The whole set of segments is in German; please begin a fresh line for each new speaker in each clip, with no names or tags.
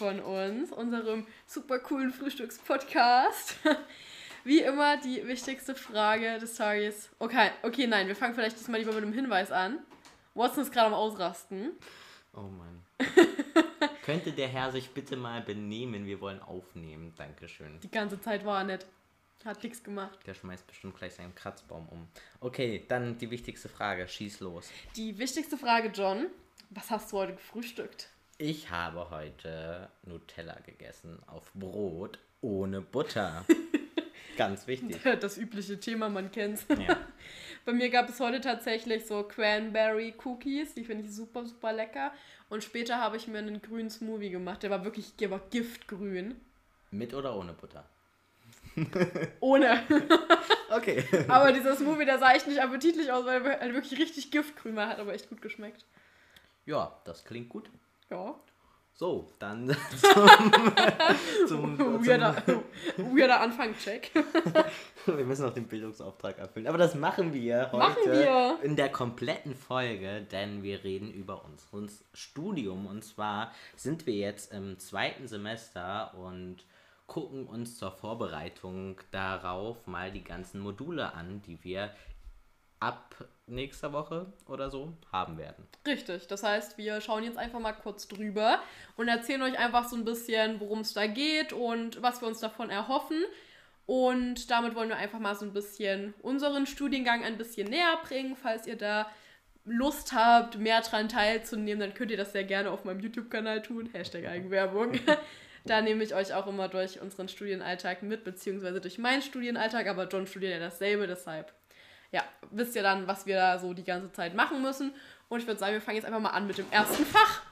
Von uns, unserem super coolen Frühstückspodcast. Wie immer die wichtigste Frage des Tages. Okay, okay, nein, wir fangen vielleicht diesmal lieber mit einem Hinweis an. Watson ist gerade am Ausrasten.
Oh Mann. Könnte der Herr sich bitte mal benehmen? Wir wollen aufnehmen. Dankeschön.
Die ganze Zeit war er nicht. Hat nichts gemacht.
Der schmeißt bestimmt gleich seinen Kratzbaum um. Okay, dann die wichtigste Frage. Schieß los.
Die wichtigste Frage, John. Was hast du heute gefrühstückt?
Ich habe heute Nutella gegessen auf Brot ohne Butter. Ganz wichtig.
Das übliche Thema, man kennt's. Ja. Bei mir gab es heute tatsächlich so Cranberry Cookies, die finde ich super, super lecker. Und später habe ich mir einen grünen Smoothie gemacht, der war wirklich der war giftgrün.
Mit oder ohne Butter?
Ohne. okay. Aber dieser Smoothie, der sah echt nicht appetitlich aus, weil er wirklich richtig giftgrün war, hat aber echt gut geschmeckt.
Ja, das klingt gut.
Ja.
So, dann
zum, zum, weirder, weirder Anfang-Check.
wir müssen noch den Bildungsauftrag erfüllen. Aber das machen wir heute machen wir. in der kompletten Folge, denn wir reden über unser Studium. Und zwar sind wir jetzt im zweiten Semester und gucken uns zur Vorbereitung darauf mal die ganzen Module an, die wir ab nächster Woche oder so haben werden.
Richtig, das heißt, wir schauen jetzt einfach mal kurz drüber und erzählen euch einfach so ein bisschen, worum es da geht und was wir uns davon erhoffen. Und damit wollen wir einfach mal so ein bisschen unseren Studiengang ein bisschen näher bringen. Falls ihr da Lust habt, mehr daran teilzunehmen, dann könnt ihr das sehr gerne auf meinem YouTube-Kanal tun. Hashtag Eigenwerbung. da nehme ich euch auch immer durch unseren Studienalltag mit, beziehungsweise durch meinen Studienalltag, aber John studiert ja dasselbe, deshalb ja, wisst ihr dann, was wir da so die ganze Zeit machen müssen. Und ich würde sagen, wir fangen jetzt einfach mal an mit dem ersten Fach.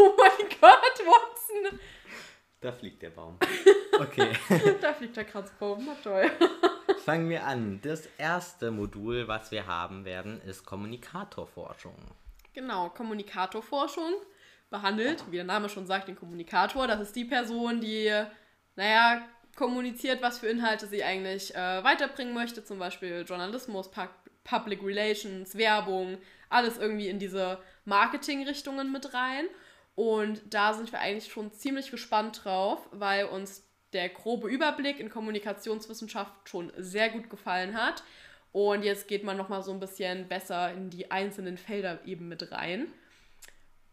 Oh mein Gott, Watson!
Da fliegt der Baum. Okay.
da fliegt der Kratzbaum, na toll.
Fangen wir an. Das erste Modul, was wir haben werden, ist Kommunikatorforschung.
Genau, Kommunikatorforschung behandelt, wie der Name schon sagt, den Kommunikator. Das ist die Person, die, naja, kommuniziert, was für Inhalte sie eigentlich äh, weiterbringen möchte, zum Beispiel Journalismus, Pu Public Relations, Werbung, alles irgendwie in diese Marketing-Richtungen mit rein. Und da sind wir eigentlich schon ziemlich gespannt drauf, weil uns der grobe Überblick in Kommunikationswissenschaft schon sehr gut gefallen hat. Und jetzt geht man nochmal so ein bisschen besser in die einzelnen Felder eben mit rein.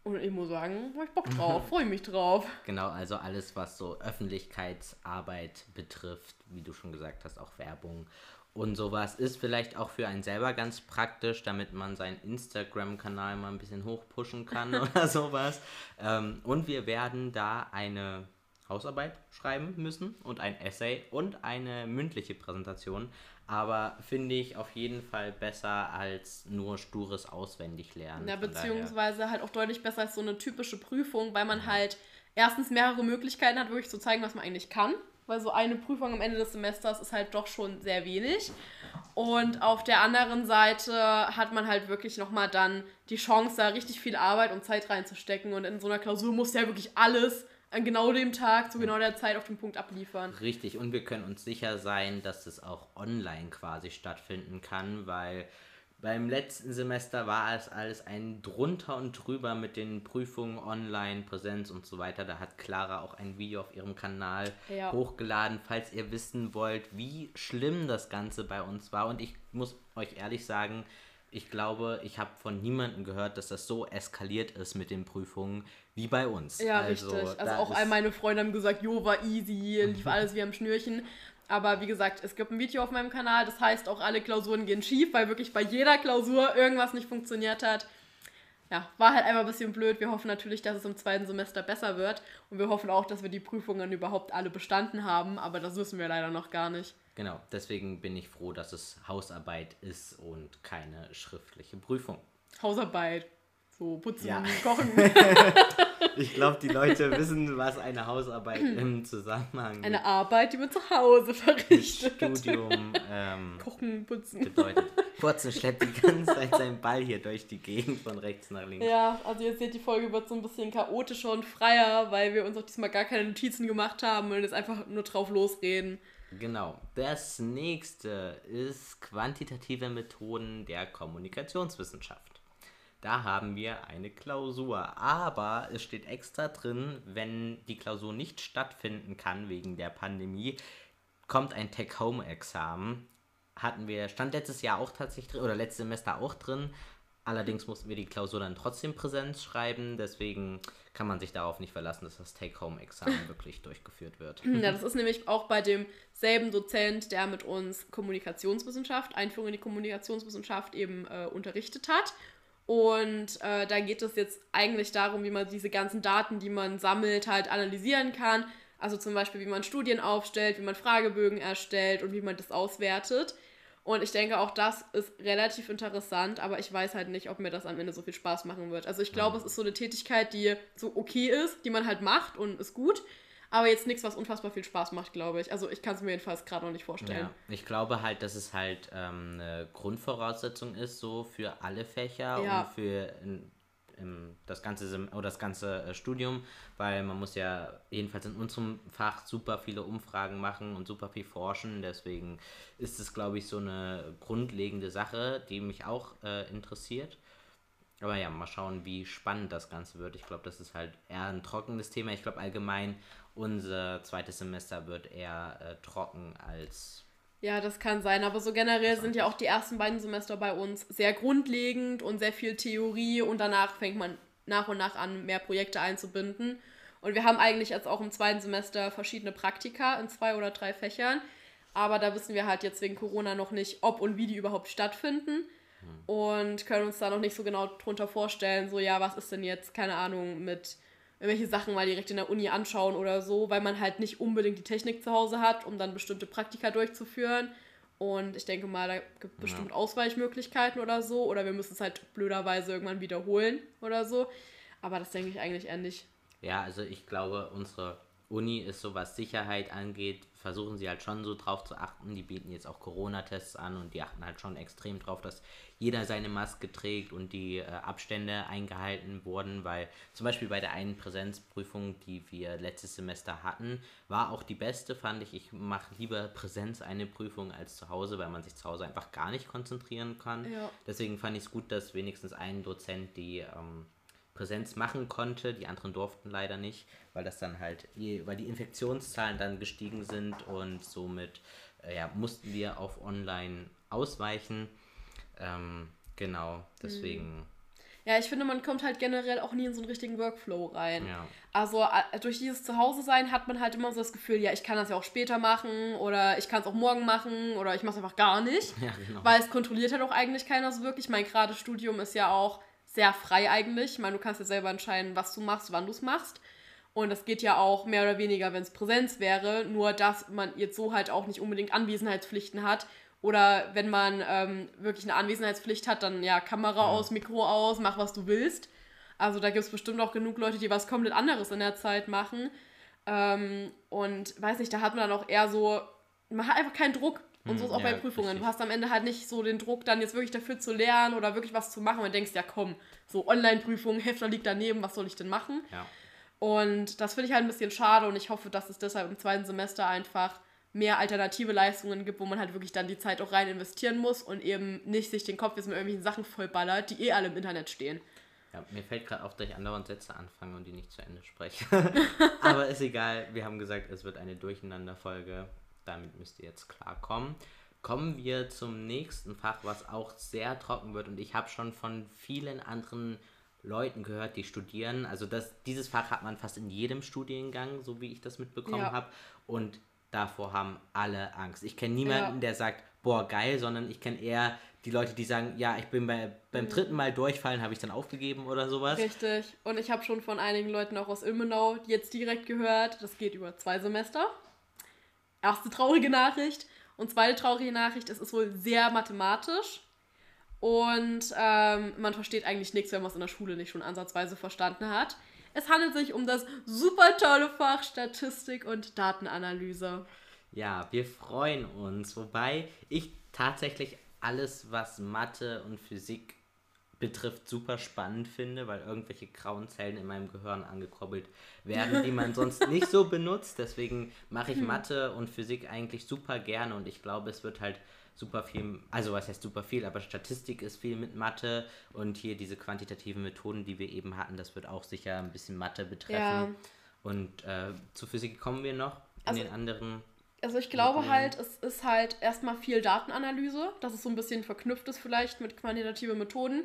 Und ich muss sagen, hab ich Bock drauf, freue mich drauf.
Genau, also alles, was so Öffentlichkeitsarbeit betrifft, wie du schon gesagt hast, auch Werbung und sowas, ist vielleicht auch für einen selber ganz praktisch, damit man seinen Instagram-Kanal mal ein bisschen hochpushen kann oder sowas. Ähm, und wir werden da eine Hausarbeit schreiben müssen und ein Essay und eine mündliche Präsentation aber finde ich auf jeden Fall besser als nur stures Auswendiglernen.
Ja, beziehungsweise daher. halt auch deutlich besser als so eine typische Prüfung, weil man ja. halt erstens mehrere Möglichkeiten hat, wirklich zu zeigen, was man eigentlich kann. Weil so eine Prüfung am Ende des Semesters ist halt doch schon sehr wenig. Und auf der anderen Seite hat man halt wirklich nochmal dann die Chance, da richtig viel Arbeit und Zeit reinzustecken. Und in so einer Klausur muss ja wirklich alles an genau dem Tag, zu genau der Zeit auf den Punkt abliefern.
Richtig, und wir können uns sicher sein, dass es auch online quasi stattfinden kann, weil beim letzten Semester war es alles ein drunter und drüber mit den Prüfungen online, Präsenz und so weiter. Da hat Clara auch ein Video auf ihrem Kanal ja. hochgeladen, falls ihr wissen wollt, wie schlimm das Ganze bei uns war. Und ich muss euch ehrlich sagen, ich glaube, ich habe von niemandem gehört, dass das so eskaliert ist mit den Prüfungen wie bei uns.
Ja, also, richtig. Also auch all meine Freunde haben gesagt, jo, war easy, lief alles wie am Schnürchen. Aber wie gesagt, es gibt ein Video auf meinem Kanal, das heißt auch alle Klausuren gehen schief, weil wirklich bei jeder Klausur irgendwas nicht funktioniert hat. Ja, war halt einfach ein bisschen blöd. Wir hoffen natürlich, dass es im zweiten Semester besser wird. Und wir hoffen auch, dass wir die Prüfungen überhaupt alle bestanden haben. Aber das wissen wir leider noch gar nicht.
Genau, deswegen bin ich froh, dass es Hausarbeit ist und keine schriftliche Prüfung.
Hausarbeit. So putzen, ja. kochen.
ich glaube, die Leute wissen, was eine Hausarbeit im Zusammenhang
Eine Arbeit, die man zu Hause verrichtet.
Studium, ähm,
Kochen, putzen.
Bedeutet. Furzen schleppt die ganze Zeit seinen Ball hier durch die Gegend von rechts nach links.
Ja, also ihr seht, die Folge wird so ein bisschen chaotischer und freier, weil wir uns auch diesmal gar keine Notizen gemacht haben und jetzt einfach nur drauf losreden.
Genau. Das nächste ist quantitative Methoden der Kommunikationswissenschaft. da haben wir eine Klausur. Aber es steht extra drin, wenn die Klausur nicht stattfinden kann wegen der Pandemie, kommt ein Take-Home-Examen. Hatten wir, stand letztes Jahr auch tatsächlich drin, oder letztes Semester auch drin. Allerdings mussten wir die Klausur dann trotzdem Präsenz schreiben, deswegen kann man sich darauf nicht verlassen, dass das Take-Home-Examen wirklich durchgeführt wird.
Ja, das ist nämlich auch bei demselben Dozent, der mit uns Kommunikationswissenschaft, Einführung in die Kommunikationswissenschaft eben äh, unterrichtet hat. Und äh, da geht es jetzt eigentlich darum, wie man diese ganzen Daten, die man sammelt, halt analysieren kann. Also zum Beispiel, wie man Studien aufstellt, wie man Fragebögen erstellt und wie man das auswertet. Und ich denke, auch das ist relativ interessant, aber ich weiß halt nicht, ob mir das am Ende so viel Spaß machen wird. Also ich glaube, mhm. es ist so eine Tätigkeit, die so okay ist, die man halt macht und ist gut. Aber jetzt nichts, was unfassbar viel Spaß macht, glaube ich. Also ich kann es mir jedenfalls gerade noch nicht vorstellen.
Ja, ich glaube halt, dass es halt ähm, eine Grundvoraussetzung ist, so für alle Fächer ja. und für im, das ganze Sem oder das ganze äh, Studium, weil man muss ja jedenfalls in unserem Fach super viele Umfragen machen und super viel forschen. Deswegen ist es, glaube ich, so eine grundlegende Sache, die mich auch äh, interessiert. Aber ja, mal schauen, wie spannend das Ganze wird. Ich glaube, das ist halt eher ein trockenes Thema. Ich glaube allgemein, unser zweites Semester wird eher äh, trocken als
ja, das kann sein, aber so generell sind ja auch die ersten beiden Semester bei uns sehr grundlegend und sehr viel Theorie und danach fängt man nach und nach an, mehr Projekte einzubinden. Und wir haben eigentlich jetzt auch im zweiten Semester verschiedene Praktika in zwei oder drei Fächern, aber da wissen wir halt jetzt wegen Corona noch nicht, ob und wie die überhaupt stattfinden hm. und können uns da noch nicht so genau drunter vorstellen, so ja, was ist denn jetzt, keine Ahnung, mit irgendwelche Sachen mal direkt in der Uni anschauen oder so, weil man halt nicht unbedingt die Technik zu Hause hat, um dann bestimmte Praktika durchzuführen. Und ich denke mal, da gibt es bestimmt ja. Ausweichmöglichkeiten oder so. Oder wir müssen es halt blöderweise irgendwann wiederholen oder so. Aber das denke ich eigentlich eher nicht.
Ja, also ich glaube, unsere Uni ist so, was Sicherheit angeht, versuchen sie halt schon so drauf zu achten. Die bieten jetzt auch Corona-Tests an und die achten halt schon extrem drauf, dass jeder seine Maske trägt und die äh, Abstände eingehalten wurden, weil zum Beispiel bei der einen Präsenzprüfung, die wir letztes Semester hatten, war auch die beste, fand ich. Ich mache lieber Präsenz eine Prüfung als zu Hause, weil man sich zu Hause einfach gar nicht konzentrieren kann. Ja. Deswegen fand ich es gut, dass wenigstens ein Dozent die ähm, Präsenz machen konnte. Die anderen durften leider nicht, weil das dann halt, weil die Infektionszahlen dann gestiegen sind und somit äh, ja, mussten wir auf Online ausweichen. Ähm, genau, deswegen.
Ja, ich finde, man kommt halt generell auch nie in so einen richtigen Workflow rein. Ja. Also durch dieses Zuhause-Sein hat man halt immer so das Gefühl, ja, ich kann das ja auch später machen oder ich kann es auch morgen machen oder ich mache es einfach gar nicht. Ja, genau. Weil es kontrolliert halt auch eigentlich keiner so wirklich. Mein gerade Studium ist ja auch sehr frei eigentlich. Ich meine, du kannst ja selber entscheiden, was du machst, wann du es machst. Und das geht ja auch mehr oder weniger, wenn es Präsenz wäre, nur dass man jetzt so halt auch nicht unbedingt Anwesenheitspflichten hat oder wenn man ähm, wirklich eine Anwesenheitspflicht hat, dann ja, Kamera ja. aus, Mikro aus, mach was du willst. Also da gibt es bestimmt auch genug Leute, die was komplett anderes in der Zeit machen. Ähm, und weiß nicht, da hat man dann auch eher so, man hat einfach keinen Druck. Und so ist auch ja, bei Prüfungen. Richtig. Du hast am Ende halt nicht so den Druck, dann jetzt wirklich dafür zu lernen oder wirklich was zu machen. Und denkst, ja komm, so Online-Prüfungen, Hefter liegt daneben, was soll ich denn machen? Ja. Und das finde ich halt ein bisschen schade und ich hoffe, dass es deshalb im zweiten Semester einfach mehr alternative Leistungen gibt, wo man halt wirklich dann die Zeit auch rein investieren muss und eben nicht sich den Kopf jetzt mit irgendwelchen Sachen vollballert, die eh alle im Internet stehen.
Ja, mir fällt gerade auf, dass ich andauernd Sätze anfange und die nicht zu Ende spreche. Aber ist egal, wir haben gesagt, es wird eine Durcheinanderfolge. Damit müsst ihr jetzt klarkommen. Kommen wir zum nächsten Fach, was auch sehr trocken wird. Und ich habe schon von vielen anderen Leuten gehört, die studieren. Also das, dieses Fach hat man fast in jedem Studiengang, so wie ich das mitbekommen ja. habe. Und davor haben alle Angst. Ich kenne niemanden, ja. der sagt, boah, geil, sondern ich kenne eher die Leute, die sagen, ja, ich bin bei, beim mhm. dritten Mal durchfallen, habe ich dann aufgegeben oder sowas.
Richtig. Und ich habe schon von einigen Leuten auch aus Ilmenau jetzt direkt gehört, das geht über zwei Semester. Erste traurige Nachricht. Und zweite traurige Nachricht, es ist wohl sehr mathematisch. Und ähm, man versteht eigentlich nichts, wenn man es in der Schule nicht schon ansatzweise verstanden hat. Es handelt sich um das super tolle Fach Statistik und Datenanalyse.
Ja, wir freuen uns. Wobei ich tatsächlich alles, was Mathe und Physik betrifft, super spannend finde, weil irgendwelche grauen Zellen in meinem Gehirn angekurbelt werden, die man sonst nicht so benutzt. Deswegen mache ich hm. Mathe und Physik eigentlich super gerne und ich glaube, es wird halt super viel, also was heißt super viel, aber Statistik ist viel mit Mathe und hier diese quantitativen Methoden, die wir eben hatten, das wird auch sicher ein bisschen Mathe betreffen. Ja. Und äh, zu Physik kommen wir noch in
also,
den anderen.
Also ich glaube Methoden. halt, es ist halt erstmal viel Datenanalyse, dass es so ein bisschen verknüpft ist vielleicht mit quantitativen Methoden.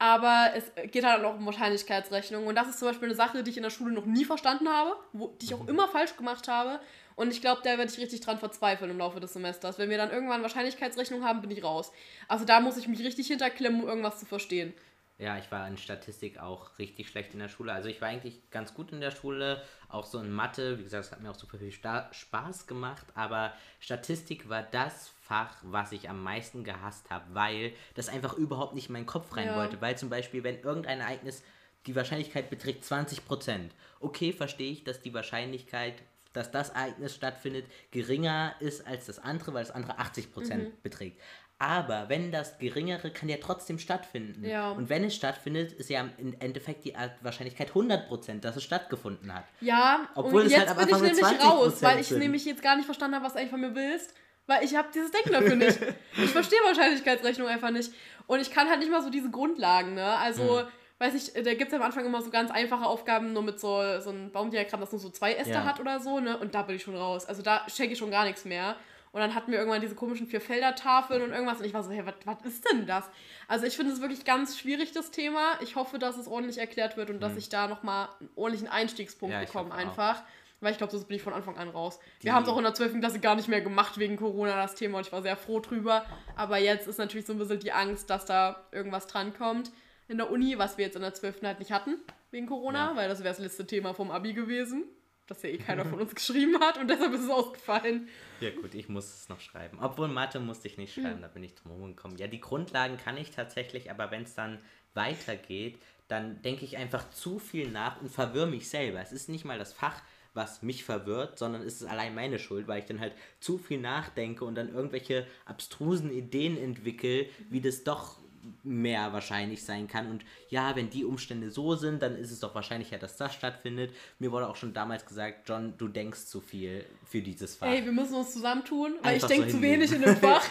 Aber es geht halt auch um Wahrscheinlichkeitsrechnung. Und das ist zum Beispiel eine Sache, die ich in der Schule noch nie verstanden habe, wo, die ich auch mhm. immer falsch gemacht habe. Und ich glaube, da werde ich richtig dran verzweifeln im Laufe des Semesters. Wenn wir dann irgendwann Wahrscheinlichkeitsrechnung haben, bin ich raus. Also da muss ich mich richtig hinterklemmen, um irgendwas zu verstehen.
Ja, ich war in Statistik auch richtig schlecht in der Schule. Also ich war eigentlich ganz gut in der Schule, auch so in Mathe. Wie gesagt, es hat mir auch super viel Spaß gemacht. Aber Statistik war das Fach, was ich am meisten gehasst habe, weil das einfach überhaupt nicht in meinen Kopf rein ja. wollte. Weil zum Beispiel, wenn irgendein Ereignis die Wahrscheinlichkeit beträgt 20%. Okay, verstehe ich, dass die Wahrscheinlichkeit dass das Ereignis stattfindet, geringer ist als das andere, weil das andere 80% mhm. beträgt. Aber wenn das geringere kann ja trotzdem stattfinden. Ja. Und wenn es stattfindet, ist ja im Endeffekt die Wahrscheinlichkeit 100%, dass es stattgefunden hat.
Ja, obwohl es halt am Anfang bin ich nämlich raus, weil ich sind. nämlich jetzt gar nicht verstanden habe, was du eigentlich von mir willst. Weil ich habe dieses Denken dafür nicht. ich verstehe Wahrscheinlichkeitsrechnung einfach nicht. Und ich kann halt nicht mal so diese Grundlagen, ne? Also, hm weiß ich, da gibt es am Anfang immer so ganz einfache Aufgaben, nur mit so, so einem Baumdiagramm, das nur so zwei Äste ja. hat oder so, ne? Und da bin ich schon raus. Also da checke ich schon gar nichts mehr. Und dann hatten wir irgendwann diese komischen vier Felder-Tafeln und irgendwas. Und ich war so, hey, was ist denn das? Also ich finde es wirklich ganz schwierig, das Thema. Ich hoffe, dass es ordentlich erklärt wird und mhm. dass ich da nochmal einen ordentlichen Einstiegspunkt ja, bekomme einfach. Auch. Weil ich glaube, das bin ich von Anfang an raus. Die wir haben es auch in der 12. Klasse gar nicht mehr gemacht wegen Corona, das Thema. Und ich war sehr froh drüber. Aber jetzt ist natürlich so ein bisschen die Angst, dass da irgendwas drankommt in der Uni, was wir jetzt in der 12. halt nicht hatten wegen Corona, ja. weil das wäre das letzte Thema vom Abi gewesen, das ja eh keiner von uns geschrieben hat und deshalb ist es ausgefallen.
Ja gut, ich muss es noch schreiben. Obwohl Mathe musste ich nicht schreiben, mhm. da bin ich drum gekommen. Ja, die Grundlagen kann ich tatsächlich, aber wenn es dann weitergeht, dann denke ich einfach zu viel nach und verwirre mich selber. Es ist nicht mal das Fach, was mich verwirrt, sondern es ist allein meine Schuld, weil ich dann halt zu viel nachdenke und dann irgendwelche abstrusen Ideen entwickle, wie das doch mehr wahrscheinlich sein kann. Und ja, wenn die Umstände so sind, dann ist es doch wahrscheinlicher, dass das stattfindet. Mir wurde auch schon damals gesagt, John, du denkst zu viel für dieses Fach.
Ey, wir müssen uns zusammentun, weil Einfach ich denke so zu wenig in dem Fach.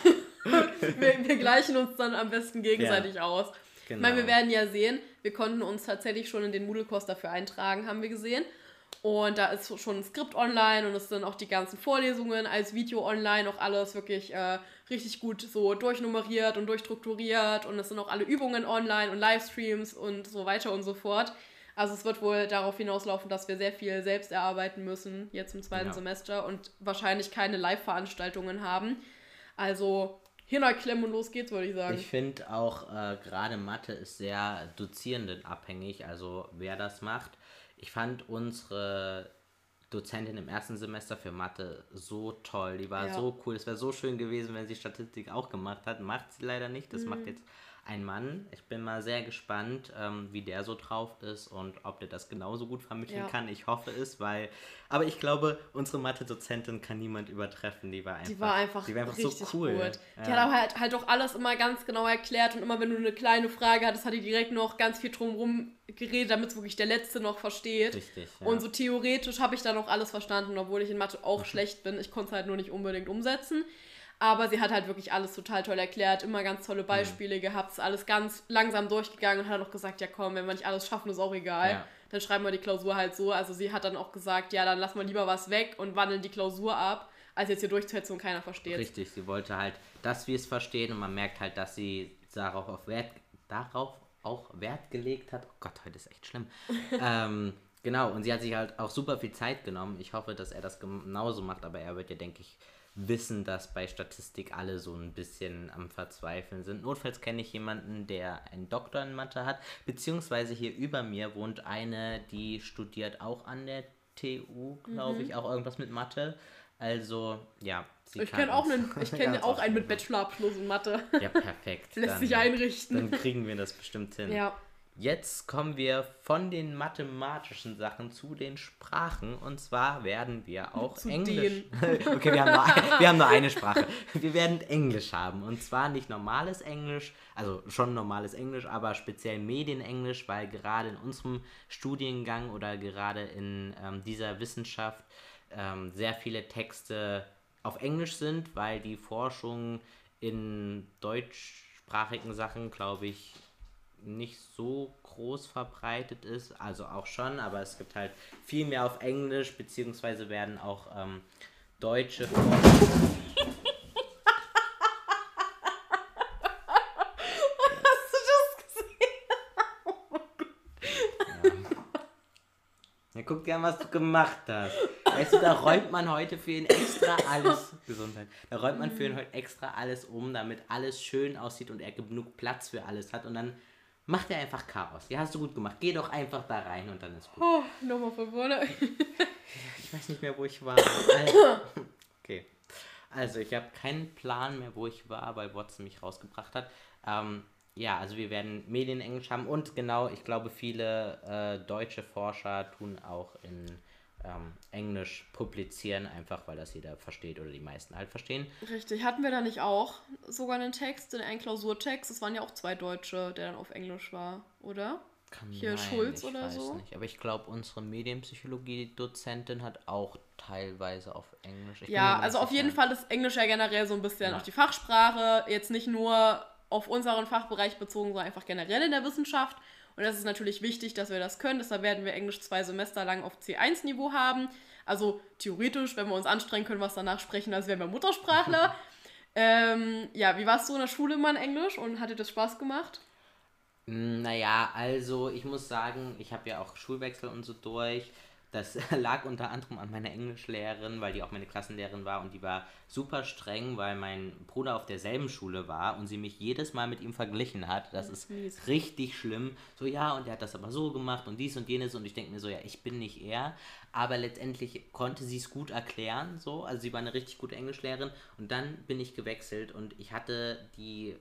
wir, wir, gleichen uns dann am besten gegenseitig ja. aus. Genau. Ich meine, wir werden ja sehen, wir konnten uns tatsächlich schon in den Moodle-Kurs dafür eintragen, haben wir gesehen. Und da ist schon ein Skript online und es sind auch die ganzen Vorlesungen als Video online, auch alles wirklich äh, richtig gut so durchnummeriert und durchstrukturiert und es sind auch alle Übungen online und Livestreams und so weiter und so fort. Also es wird wohl darauf hinauslaufen, dass wir sehr viel selbst erarbeiten müssen jetzt im zweiten ja. Semester und wahrscheinlich keine Live-Veranstaltungen haben. Also Hirnerklemmen und los geht's, würde ich sagen.
Ich finde auch äh, gerade Mathe ist sehr dozierendenabhängig, also wer das macht. Ich fand unsere Dozentin im ersten Semester für Mathe so toll. Die war ja. so cool. Es wäre so schön gewesen, wenn sie Statistik auch gemacht hat. Macht sie leider nicht. Das mhm. macht jetzt ein Mann. Ich bin mal sehr gespannt, ähm, wie der so drauf ist und ob der das genauso gut vermitteln ja. kann. Ich hoffe es, weil. Aber ich glaube, unsere Mathe-Dozentin kann niemand übertreffen. Die war einfach,
die war einfach, die war einfach
so
cool. Gut. Ja. Die hat aber halt, halt auch alles immer ganz genau erklärt und immer wenn du eine kleine Frage hattest, hat die direkt noch ganz viel drumherum geredet, damit es wirklich der Letzte noch versteht. Richtig. Ja. Und so theoretisch habe ich da noch alles verstanden, obwohl ich in Mathe auch mhm. schlecht bin. Ich konnte es halt nur nicht unbedingt umsetzen. Aber sie hat halt wirklich alles total toll erklärt, immer ganz tolle Beispiele mhm. gehabt, ist alles ganz langsam durchgegangen und hat auch gesagt, ja komm, wenn wir nicht alles schaffen, ist auch egal. Ja. Dann schreiben wir die Klausur halt so. Also sie hat dann auch gesagt, ja, dann lass mal lieber was weg und wandeln die Klausur ab, als jetzt hier durchzuhetzen und keiner versteht.
Richtig, sie wollte halt, dass wir es verstehen und man merkt halt, dass sie darauf, auf Wert, darauf auch Wert gelegt hat. Oh Gott, heute ist echt schlimm. ähm, genau, und sie hat sich halt auch super viel Zeit genommen. Ich hoffe, dass er das genauso macht, aber er wird ja, denke ich, wissen, dass bei Statistik alle so ein bisschen am Verzweifeln sind. Notfalls kenne ich jemanden, der einen Doktor in Mathe hat, beziehungsweise hier über mir wohnt eine, die studiert auch an der TU, glaube mhm. ich, auch irgendwas mit Mathe. Also, ja.
ich kenne auch, einen, ich kenn auch einen mit Bachelorabschluss in Mathe.
Ja, perfekt.
Lässt dann, sich einrichten.
Dann kriegen wir das bestimmt hin. Ja. Jetzt kommen wir von den mathematischen Sachen zu den Sprachen. Und zwar werden wir auch zu Englisch. okay, wir haben, nur wir haben nur eine Sprache. Wir werden Englisch haben. Und zwar nicht normales Englisch, also schon normales Englisch, aber speziell Medienenglisch, weil gerade in unserem Studiengang oder gerade in ähm, dieser Wissenschaft ähm, sehr viele Texte auf Englisch sind, weil die Forschung in deutschsprachigen Sachen, glaube ich, nicht so groß verbreitet ist. Also auch schon, aber es gibt halt viel mehr auf Englisch, beziehungsweise werden auch ähm, deutsche guck gern, was du gemacht hast. Weißt du, da räumt man heute für ihn extra alles. Gesundheit. Da räumt man für ihn heute extra alles um, damit alles schön aussieht und er genug Platz für alles hat. Und dann macht er einfach Chaos. Ja, hast du gut gemacht. Geh doch einfach da rein und dann ist gut.
Oh, nochmal von vorne.
ich weiß nicht mehr, wo ich war. okay. Also, ich habe keinen Plan mehr, wo ich war, weil Watson mich rausgebracht hat. Ähm, ja, also wir werden Medienenglisch haben und genau, ich glaube, viele äh, deutsche Forscher tun auch in ähm, Englisch publizieren, einfach weil das jeder versteht oder die meisten halt verstehen.
Richtig, hatten wir da nicht auch sogar einen Text, einen Klausurtext? Es waren ja auch zwei Deutsche, der dann auf Englisch war, oder? Kann Hier
sein, Schulz oder so. Nicht. Aber ich glaube, unsere Medienpsychologie-Dozentin hat auch teilweise auf Englisch. Ich
ja, also auf jeden Fall ist Englisch ja generell so ein bisschen ja. auch die Fachsprache. Jetzt nicht nur auf unseren Fachbereich bezogen, sondern einfach generell in der Wissenschaft. Und das ist natürlich wichtig, dass wir das können. Deshalb werden wir Englisch zwei Semester lang auf C1-Niveau haben. Also theoretisch, wenn wir uns anstrengen, können wir es danach sprechen, als wären wir Muttersprachler. ähm, ja, wie warst du in der Schule immer in Englisch und hat dir das Spaß gemacht?
Naja, also ich muss sagen, ich habe ja auch Schulwechsel und so durch. Das lag unter anderem an meiner Englischlehrerin, weil die auch meine Klassenlehrerin war und die war super streng, weil mein Bruder auf derselben Schule war und sie mich jedes Mal mit ihm verglichen hat. Das ist richtig schlimm. So, ja, und er hat das aber so gemacht und dies und jenes und ich denke mir so, ja, ich bin nicht er. Aber letztendlich konnte sie es gut erklären, so. Also sie war eine richtig gute Englischlehrerin und dann bin ich gewechselt und ich hatte die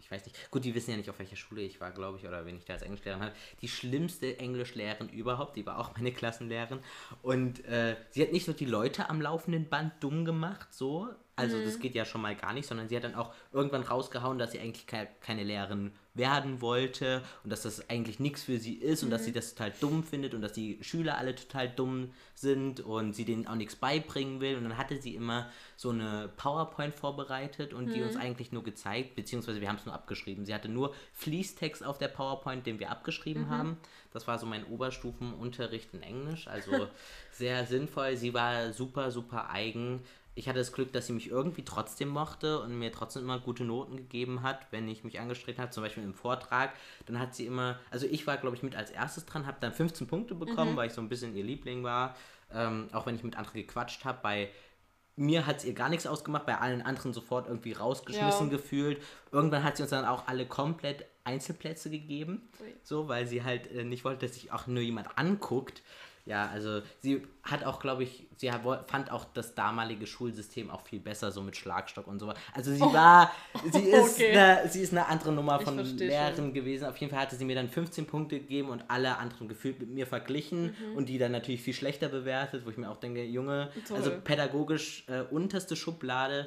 ich weiß nicht, gut, die wissen ja nicht, auf welcher Schule ich war, glaube ich, oder wenn ich da als Englischlehrerin hatte, die schlimmste Englischlehrerin überhaupt, die war auch meine Klassenlehrerin. Und äh, sie hat nicht nur die Leute am laufenden Band dumm gemacht, so, also mhm. das geht ja schon mal gar nicht, sondern sie hat dann auch irgendwann rausgehauen, dass sie eigentlich ke keine Lehrerin werden wollte und dass das eigentlich nichts für sie ist und dass sie mhm. das total dumm findet und dass die Schüler alle total dumm sind und sie denen auch nichts beibringen will. Und dann hatte sie immer so eine PowerPoint vorbereitet und mhm. die uns mhm. eigentlich nur gezeigt, beziehungsweise wir haben es nur abgeschrieben. Sie hatte nur Fließtext auf der PowerPoint, den wir abgeschrieben mhm. haben. Das war so mein Oberstufenunterricht in Englisch, also sehr sinnvoll. Sie war super, super eigen ich hatte das Glück, dass sie mich irgendwie trotzdem mochte und mir trotzdem immer gute Noten gegeben hat, wenn ich mich angestrengt habe, zum Beispiel im Vortrag. Dann hat sie immer, also ich war, glaube ich, mit als erstes dran, habe dann 15 Punkte bekommen, mhm. weil ich so ein bisschen ihr Liebling war. Ähm, auch wenn ich mit anderen gequatscht habe. Bei mir hat es ihr gar nichts ausgemacht, bei allen anderen sofort irgendwie rausgeschmissen ja. gefühlt. Irgendwann hat sie uns dann auch alle komplett Einzelplätze gegeben, Ui. so, weil sie halt äh, nicht wollte, dass sich auch nur jemand anguckt. Ja, also sie hat auch, glaube ich, sie hat, fand auch das damalige Schulsystem auch viel besser, so mit Schlagstock und so. Also sie oh. war, sie ist, okay. eine, sie ist eine andere Nummer von Lehrerin schon. gewesen. Auf jeden Fall hatte sie mir dann 15 Punkte gegeben und alle anderen gefühlt mit mir verglichen mhm. und die dann natürlich viel schlechter bewertet, wo ich mir auch denke, Junge, Toll. also pädagogisch äh, unterste Schublade.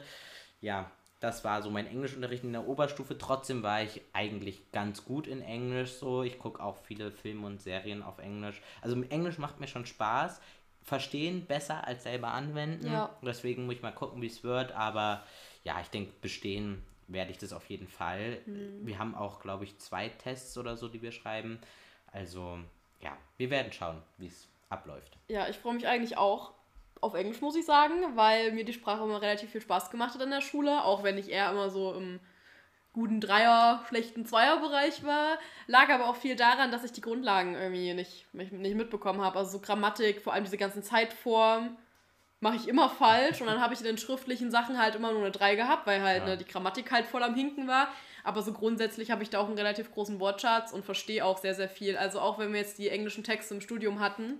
Ja, das war so mein Englischunterricht in der Oberstufe. Trotzdem war ich eigentlich ganz gut in Englisch so. Ich gucke auch viele Filme und Serien auf Englisch. Also Englisch macht mir schon Spaß. Verstehen besser als selber anwenden. Ja. Deswegen muss ich mal gucken, wie es wird. Aber ja, ich denke, bestehen werde ich das auf jeden Fall. Mhm. Wir haben auch, glaube ich, zwei Tests oder so, die wir schreiben. Also ja, wir werden schauen, wie es abläuft.
Ja, ich freue mich eigentlich auch auf Englisch, muss ich sagen, weil mir die Sprache immer relativ viel Spaß gemacht hat in der Schule, auch wenn ich eher immer so im guten Dreier, schlechten Zweierbereich war. Lag aber auch viel daran, dass ich die Grundlagen irgendwie nicht, nicht mitbekommen habe. Also so Grammatik, vor allem diese ganzen Zeitformen, mache ich immer falsch. Und dann habe ich in den schriftlichen Sachen halt immer nur eine 3 gehabt, weil halt ja. ne, die Grammatik halt voll am Hinken war. Aber so grundsätzlich habe ich da auch einen relativ großen Wortschatz und verstehe auch sehr, sehr viel. Also auch wenn wir jetzt die englischen Texte im Studium hatten,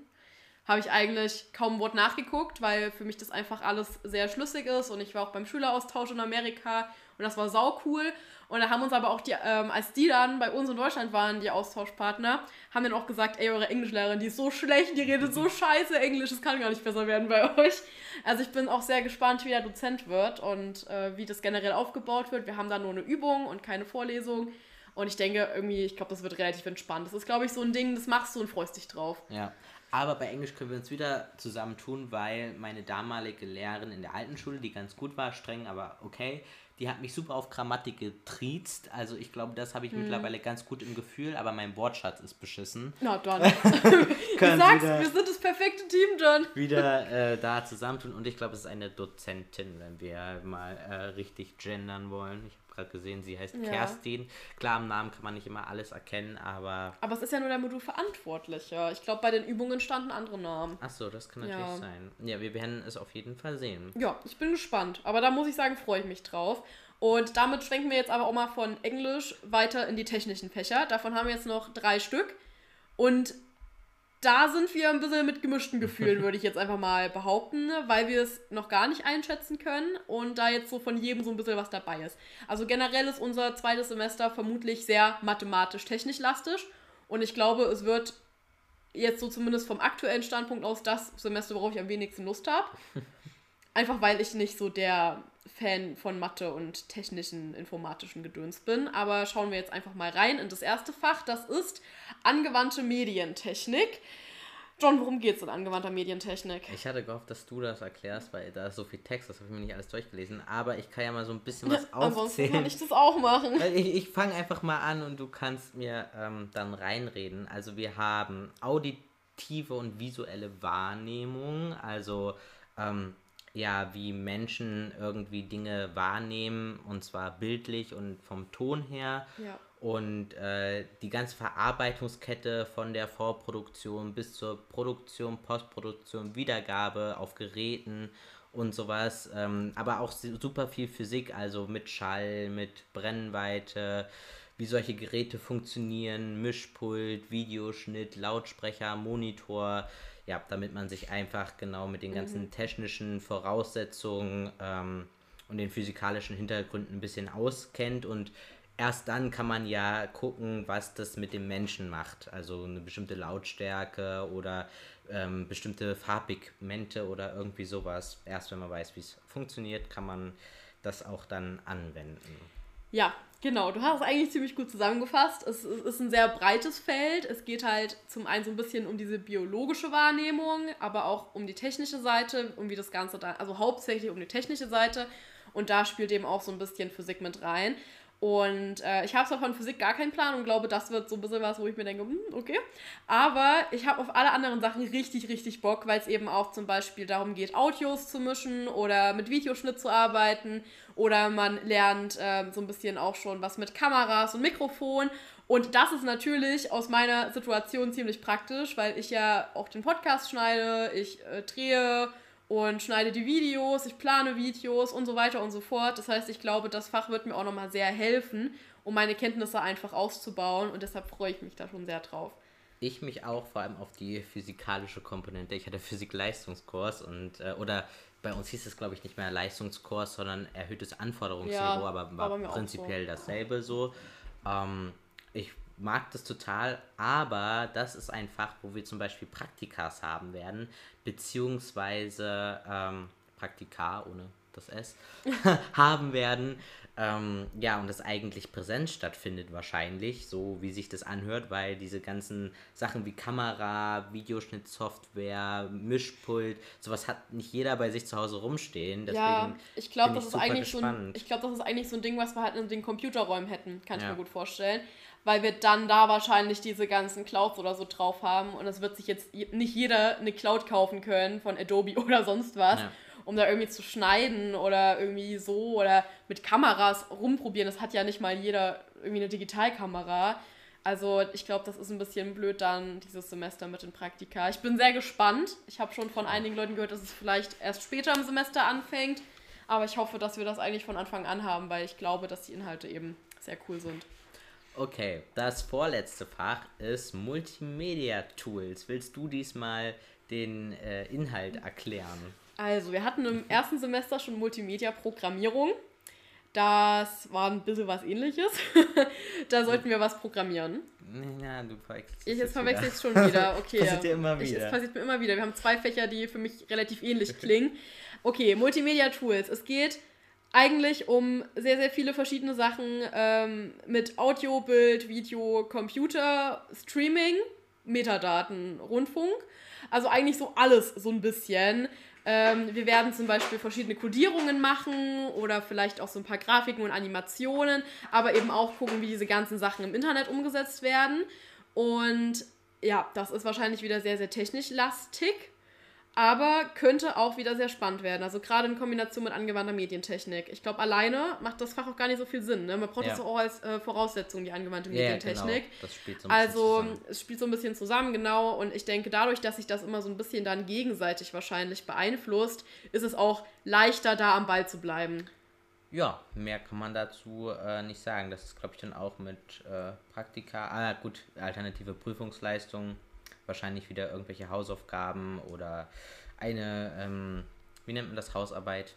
habe ich eigentlich kaum ein Wort nachgeguckt, weil für mich das einfach alles sehr schlüssig ist und ich war auch beim Schüleraustausch in Amerika und das war sau cool. Und da haben uns aber auch die, ähm, als die dann bei uns in Deutschland waren, die Austauschpartner, haben dann auch gesagt, ey, eure Englischlehrerin, die ist so schlecht, die redet so scheiße Englisch, es kann gar nicht besser werden bei euch. Also ich bin auch sehr gespannt, wie der Dozent wird und äh, wie das generell aufgebaut wird. Wir haben da nur eine Übung und keine Vorlesung. Und ich denke irgendwie, ich glaube, das wird relativ entspannt. Das ist, glaube ich, so ein Ding, das machst du und freust dich drauf.
Ja. Aber bei Englisch können wir uns wieder zusammentun, weil meine damalige Lehrerin in der alten Schule, die ganz gut war, streng, aber okay, die hat mich super auf Grammatik getriezt. Also ich glaube, das habe ich hm. mittlerweile ganz gut im Gefühl, aber mein Wortschatz ist beschissen. Na dann.
du sagst, wir sind das perfekte Team, John.
wieder äh, da zusammentun. Und ich glaube, es ist eine Dozentin, wenn wir mal äh, richtig gendern wollen. Ich gerade gesehen, sie heißt ja. Kerstin. Klar, im Namen kann man nicht immer alles erkennen, aber.
Aber es ist ja nur der Modulverantwortliche. Ich glaube, bei den Übungen standen andere Namen.
Ach so, das kann natürlich ja. sein. Ja, wir werden es auf jeden Fall sehen.
Ja, ich bin gespannt. Aber da muss ich sagen, freue ich mich drauf. Und damit schwenken wir jetzt aber auch mal von Englisch weiter in die technischen Fächer. Davon haben wir jetzt noch drei Stück. Und da sind wir ein bisschen mit gemischten Gefühlen, würde ich jetzt einfach mal behaupten, weil wir es noch gar nicht einschätzen können und da jetzt so von jedem so ein bisschen was dabei ist. Also generell ist unser zweites Semester vermutlich sehr mathematisch-technisch lastig und ich glaube, es wird jetzt so zumindest vom aktuellen Standpunkt aus das Semester, worauf ich am wenigsten Lust habe. Einfach weil ich nicht so der Fan von Mathe und technischen informatischen Gedöns bin. Aber schauen wir jetzt einfach mal rein in das erste Fach. Das ist angewandte Medientechnik. John, worum geht es in angewandter Medientechnik?
Ich hatte gehofft, dass du das erklärst, weil da ist so viel Text, das habe ich mir nicht alles durchgelesen. Aber ich kann ja mal so ein bisschen was aufzählen. Ansonsten
kann ich das auch machen.
Ich, ich fange einfach mal an und du kannst mir ähm, dann reinreden. Also wir haben auditive und visuelle Wahrnehmung, also ähm, ja, wie Menschen irgendwie Dinge wahrnehmen, und zwar bildlich und vom Ton her. Ja. Und äh, die ganze Verarbeitungskette von der Vorproduktion bis zur Produktion, Postproduktion, Wiedergabe auf Geräten und sowas. Ähm, aber auch super viel Physik, also mit Schall, mit Brennweite, wie solche Geräte funktionieren, Mischpult, Videoschnitt, Lautsprecher, Monitor ja, damit man sich einfach genau mit den ganzen mhm. technischen Voraussetzungen ähm, und den physikalischen Hintergründen ein bisschen auskennt und erst dann kann man ja gucken, was das mit dem Menschen macht. Also eine bestimmte Lautstärke oder ähm, bestimmte Farbpigmente oder irgendwie sowas. Erst wenn man weiß, wie es funktioniert, kann man das auch dann anwenden.
Ja, genau. Du hast es eigentlich ziemlich gut zusammengefasst. Es, es ist ein sehr breites Feld. Es geht halt zum einen so ein bisschen um diese biologische Wahrnehmung, aber auch um die technische Seite, um wie das Ganze da, also hauptsächlich um die technische Seite. Und da spielt eben auch so ein bisschen Physik mit rein. Und äh, ich habe zwar von Physik gar keinen Plan und glaube, das wird so ein bisschen was, wo ich mir denke, hm, okay. Aber ich habe auf alle anderen Sachen richtig, richtig Bock, weil es eben auch zum Beispiel darum geht, Audios zu mischen oder mit Videoschnitt zu arbeiten. Oder man lernt äh, so ein bisschen auch schon was mit Kameras und Mikrofon. Und das ist natürlich aus meiner Situation ziemlich praktisch, weil ich ja auch den Podcast schneide, ich äh, drehe und schneide die Videos, ich plane Videos und so weiter und so fort. Das heißt, ich glaube, das Fach wird mir auch nochmal sehr helfen, um meine Kenntnisse einfach auszubauen und deshalb freue ich mich da schon sehr drauf.
Ich mich auch vor allem auf die physikalische Komponente. Ich hatte Physik-Leistungskurs und äh, oder bei uns hieß es glaube ich nicht mehr Leistungskurs, sondern erhöhtes Anforderungsniveau, ja, aber war prinzipiell so. dasselbe so. Ähm, ich mag das total, aber das ist ein Fach, wo wir zum Beispiel Praktikas haben werden, beziehungsweise ähm, Praktika ohne das S haben werden. Ähm, ja, und das eigentlich Präsenz stattfindet wahrscheinlich, so wie sich das anhört, weil diese ganzen Sachen wie Kamera, Videoschnittsoftware, Mischpult, sowas hat nicht jeder bei sich zu Hause rumstehen. Deswegen ja,
ich glaube, das ist eigentlich so ein, ich glaube, das ist eigentlich so ein Ding, was wir halt in den Computerräumen hätten, kann ich mir gut vorstellen weil wir dann da wahrscheinlich diese ganzen Clouds oder so drauf haben und es wird sich jetzt nicht jeder eine Cloud kaufen können von Adobe oder sonst was, ja. um da irgendwie zu schneiden oder irgendwie so oder mit Kameras rumprobieren. Das hat ja nicht mal jeder irgendwie eine Digitalkamera. Also ich glaube, das ist ein bisschen blöd dann dieses Semester mit den Praktika. Ich bin sehr gespannt. Ich habe schon von einigen Leuten gehört, dass es vielleicht erst später im Semester anfängt. Aber ich hoffe, dass wir das eigentlich von Anfang an haben, weil ich glaube, dass die Inhalte eben sehr cool sind.
Okay, das vorletzte Fach ist Multimedia Tools. Willst du diesmal den äh, Inhalt erklären?
Also, wir hatten im ersten Semester schon Multimedia Programmierung. Das war ein bisschen was ähnliches. da sollten wir was programmieren. Ja, du verwechselst Ich jetzt verwechsel es schon wieder. Okay. passiert dir immer wieder. Es passiert mir immer wieder. Wir haben zwei Fächer, die für mich relativ ähnlich klingen. Okay, Multimedia Tools. Es geht eigentlich um sehr, sehr viele verschiedene Sachen ähm, mit Audio, Bild, Video, Computer, Streaming, Metadaten, Rundfunk. Also eigentlich so alles so ein bisschen. Ähm, wir werden zum Beispiel verschiedene Codierungen machen oder vielleicht auch so ein paar Grafiken und Animationen, aber eben auch gucken, wie diese ganzen Sachen im Internet umgesetzt werden. Und ja, das ist wahrscheinlich wieder sehr, sehr technisch lastig aber könnte auch wieder sehr spannend werden. Also gerade in Kombination mit angewandter Medientechnik. Ich glaube, alleine macht das Fach auch gar nicht so viel Sinn. Ne? Man braucht ja. das auch als äh, Voraussetzung, die angewandte Medientechnik. Ja, genau. Das spielt so ein also zusammen. es spielt so ein bisschen zusammen, genau. Und ich denke, dadurch, dass sich das immer so ein bisschen dann gegenseitig wahrscheinlich beeinflusst, ist es auch leichter, da am Ball zu bleiben.
Ja, mehr kann man dazu äh, nicht sagen. Das ist, glaube ich, dann auch mit äh, Praktika. Ah, gut, alternative Prüfungsleistungen wahrscheinlich wieder irgendwelche Hausaufgaben oder eine, ähm, wie nennt man das, Hausarbeit?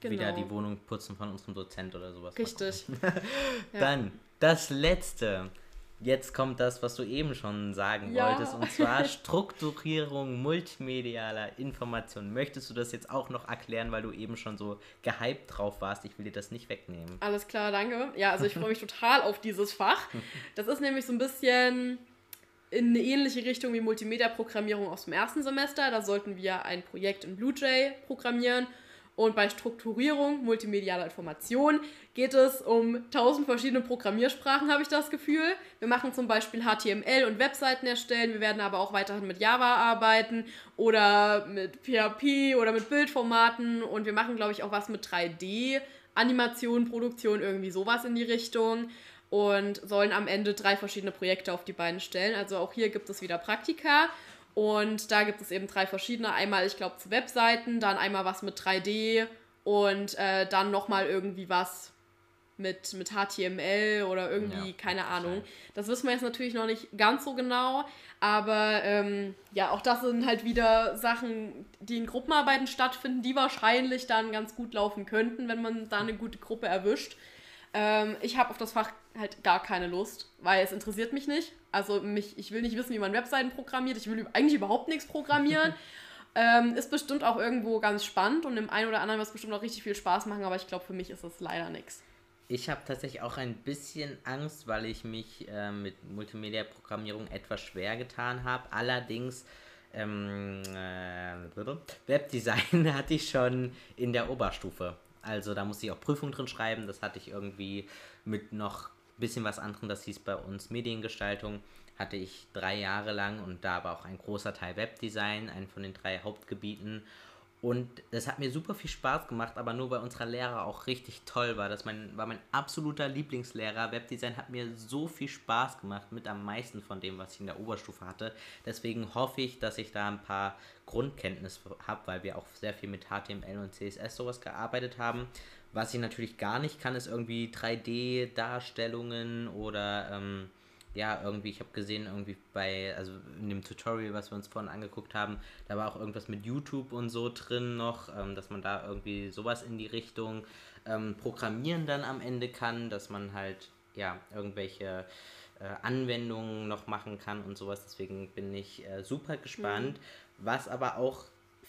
Genau. Wieder die Wohnung putzen von unserem Dozent oder sowas. Richtig. Dann das letzte. Jetzt kommt das, was du eben schon sagen ja. wolltest, und zwar Strukturierung multimedialer Informationen. Möchtest du das jetzt auch noch erklären, weil du eben schon so gehypt drauf warst? Ich will dir das nicht wegnehmen.
Alles klar, danke. Ja, also ich freue mich total auf dieses Fach. Das ist nämlich so ein bisschen in eine ähnliche Richtung wie Multimedia-Programmierung aus dem ersten Semester. Da sollten wir ein Projekt in BlueJ programmieren. Und bei Strukturierung multimedialer Information geht es um tausend verschiedene Programmiersprachen, habe ich das Gefühl. Wir machen zum Beispiel HTML und Webseiten erstellen. Wir werden aber auch weiterhin mit Java arbeiten oder mit PHP oder mit Bildformaten. Und wir machen, glaube ich, auch was mit 3D, Animation, Produktion, irgendwie sowas in die Richtung und sollen am Ende drei verschiedene Projekte auf die Beine stellen. Also auch hier gibt es wieder Praktika und da gibt es eben drei verschiedene. Einmal, ich glaube, zu Webseiten, dann einmal was mit 3D und äh, dann nochmal irgendwie was mit, mit HTML oder irgendwie, ja, keine Ahnung. Das wissen wir jetzt natürlich noch nicht ganz so genau, aber ähm, ja, auch das sind halt wieder Sachen, die in Gruppenarbeiten stattfinden, die wahrscheinlich dann ganz gut laufen könnten, wenn man da eine gute Gruppe erwischt. Ähm, ich habe auf das Fach halt gar keine Lust, weil es interessiert mich nicht. Also mich, ich will nicht wissen, wie man Webseiten programmiert. Ich will eigentlich überhaupt nichts programmieren. ähm, ist bestimmt auch irgendwo ganz spannend und dem einen oder anderen wird es bestimmt auch richtig viel Spaß machen, aber ich glaube, für mich ist es leider nichts.
Ich habe tatsächlich auch ein bisschen Angst, weil ich mich äh, mit Multimedia-Programmierung etwas schwer getan habe. Allerdings ähm, äh, Webdesign hatte ich schon in der Oberstufe. Also da musste ich auch Prüfungen drin schreiben. Das hatte ich irgendwie mit noch ein bisschen was anderem. Das hieß bei uns Mediengestaltung. Hatte ich drei Jahre lang und da war auch ein großer Teil Webdesign, ein von den drei Hauptgebieten. Und das hat mir super viel Spaß gemacht, aber nur weil unser Lehrer auch richtig toll war. Das mein, war mein absoluter Lieblingslehrer. Webdesign hat mir so viel Spaß gemacht, mit am meisten von dem, was ich in der Oberstufe hatte. Deswegen hoffe ich, dass ich da ein paar Grundkenntnisse habe, weil wir auch sehr viel mit HTML und CSS sowas gearbeitet haben. Was ich natürlich gar nicht kann, ist irgendwie 3D-Darstellungen oder ähm, ja, irgendwie, ich habe gesehen, irgendwie bei, also in dem Tutorial, was wir uns vorhin angeguckt haben, da war auch irgendwas mit YouTube und so drin noch, ähm, dass man da irgendwie sowas in die Richtung ähm, programmieren dann am Ende kann, dass man halt, ja, irgendwelche äh, Anwendungen noch machen kann und sowas. Deswegen bin ich äh, super gespannt. Mhm. Was aber auch,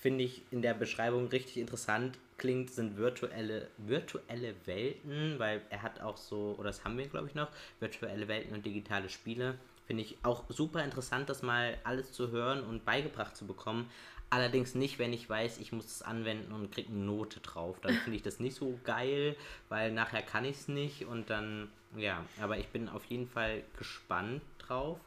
finde ich, in der Beschreibung richtig interessant klingt, sind virtuelle, virtuelle Welten, weil er hat auch so, oder das haben wir glaube ich noch, virtuelle Welten und digitale Spiele. Finde ich auch super interessant, das mal alles zu hören und beigebracht zu bekommen. Allerdings nicht, wenn ich weiß, ich muss es anwenden und kriege eine Note drauf. Dann finde ich das nicht so geil, weil nachher kann ich es nicht und dann, ja, aber ich bin auf jeden Fall gespannt drauf.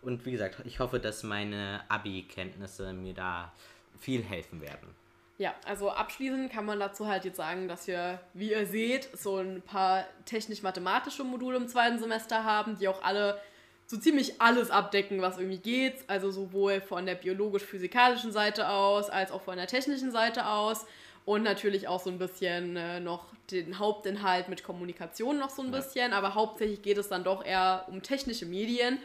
Und wie gesagt, ich hoffe, dass meine Abi-Kenntnisse mir da viel helfen werden.
Ja, also abschließend kann man dazu halt jetzt sagen, dass wir, wie ihr seht, so ein paar technisch-mathematische Module im zweiten Semester haben, die auch alle so ziemlich alles abdecken, was irgendwie geht. Also sowohl von der biologisch-physikalischen Seite aus, als auch von der technischen Seite aus. Und natürlich auch so ein bisschen äh, noch den Hauptinhalt mit Kommunikation noch so ein bisschen. Aber hauptsächlich geht es dann doch eher um technische Medien.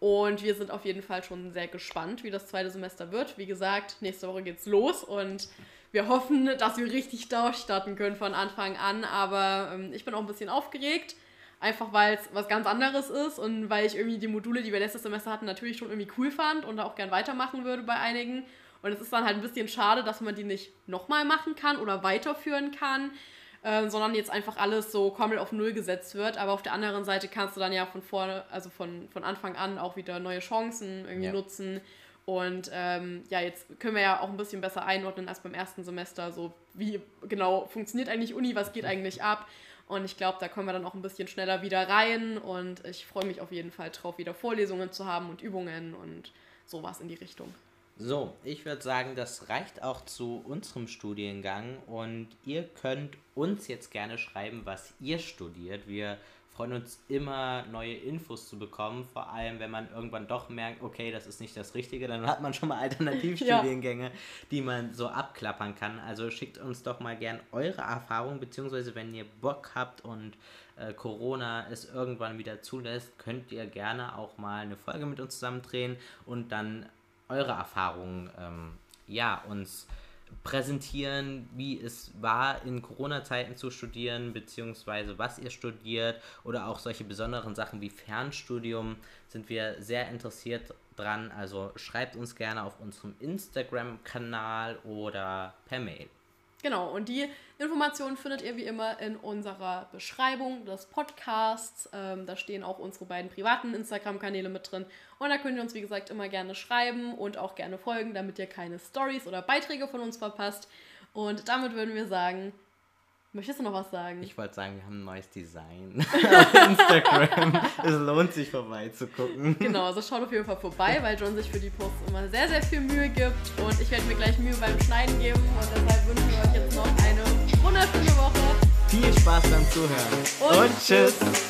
Und wir sind auf jeden Fall schon sehr gespannt, wie das zweite Semester wird. Wie gesagt, nächste Woche geht's los und wir hoffen, dass wir richtig durchstarten können von Anfang an. Aber ähm, ich bin auch ein bisschen aufgeregt, einfach weil es was ganz anderes ist und weil ich irgendwie die Module, die wir letztes Semester hatten, natürlich schon irgendwie cool fand und auch gern weitermachen würde bei einigen. Und es ist dann halt ein bisschen schade, dass man die nicht nochmal machen kann oder weiterführen kann. Ähm, sondern jetzt einfach alles so komplett auf Null gesetzt wird. Aber auf der anderen Seite kannst du dann ja von vorne, also von, von Anfang an auch wieder neue Chancen irgendwie ja. nutzen Und ähm, ja, jetzt können wir ja auch ein bisschen besser einordnen als beim ersten Semester. So, wie genau funktioniert eigentlich Uni, was geht eigentlich ab? Und ich glaube, da kommen wir dann auch ein bisschen schneller wieder rein. Und ich freue mich auf jeden Fall drauf, wieder Vorlesungen zu haben und Übungen und sowas in die Richtung.
So, ich würde sagen, das reicht auch zu unserem Studiengang und ihr könnt uns jetzt gerne schreiben, was ihr studiert. Wir freuen uns immer, neue Infos zu bekommen, vor allem wenn man irgendwann doch merkt, okay, das ist nicht das Richtige, dann hat man schon mal Alternativstudiengänge, ja. die man so abklappern kann. Also schickt uns doch mal gern eure Erfahrungen, beziehungsweise wenn ihr Bock habt und äh, Corona es irgendwann wieder zulässt, könnt ihr gerne auch mal eine Folge mit uns zusammendrehen und dann eure Erfahrungen ähm, ja, uns präsentieren, wie es war, in Corona-Zeiten zu studieren, beziehungsweise was ihr studiert oder auch solche besonderen Sachen wie Fernstudium sind wir sehr interessiert dran. Also schreibt uns gerne auf unserem Instagram-Kanal oder per Mail.
Genau, und die Informationen findet ihr wie immer in unserer Beschreibung des Podcasts. Ähm, da stehen auch unsere beiden privaten Instagram-Kanäle mit drin. Und da könnt ihr uns, wie gesagt, immer gerne schreiben und auch gerne folgen, damit ihr keine Stories oder Beiträge von uns verpasst. Und damit würden wir sagen, Möchtest du noch was sagen?
Ich wollte sagen, wir haben ein neues Design auf Instagram. es lohnt sich vorbeizugucken.
Genau, also schaut auf jeden Fall vorbei, weil John sich für die Posts immer sehr, sehr viel Mühe gibt. Und ich werde mir gleich Mühe beim Schneiden geben. Und deshalb wünschen wir euch jetzt noch eine wunderschöne Woche.
Viel Spaß beim Zuhören. Und, und tschüss.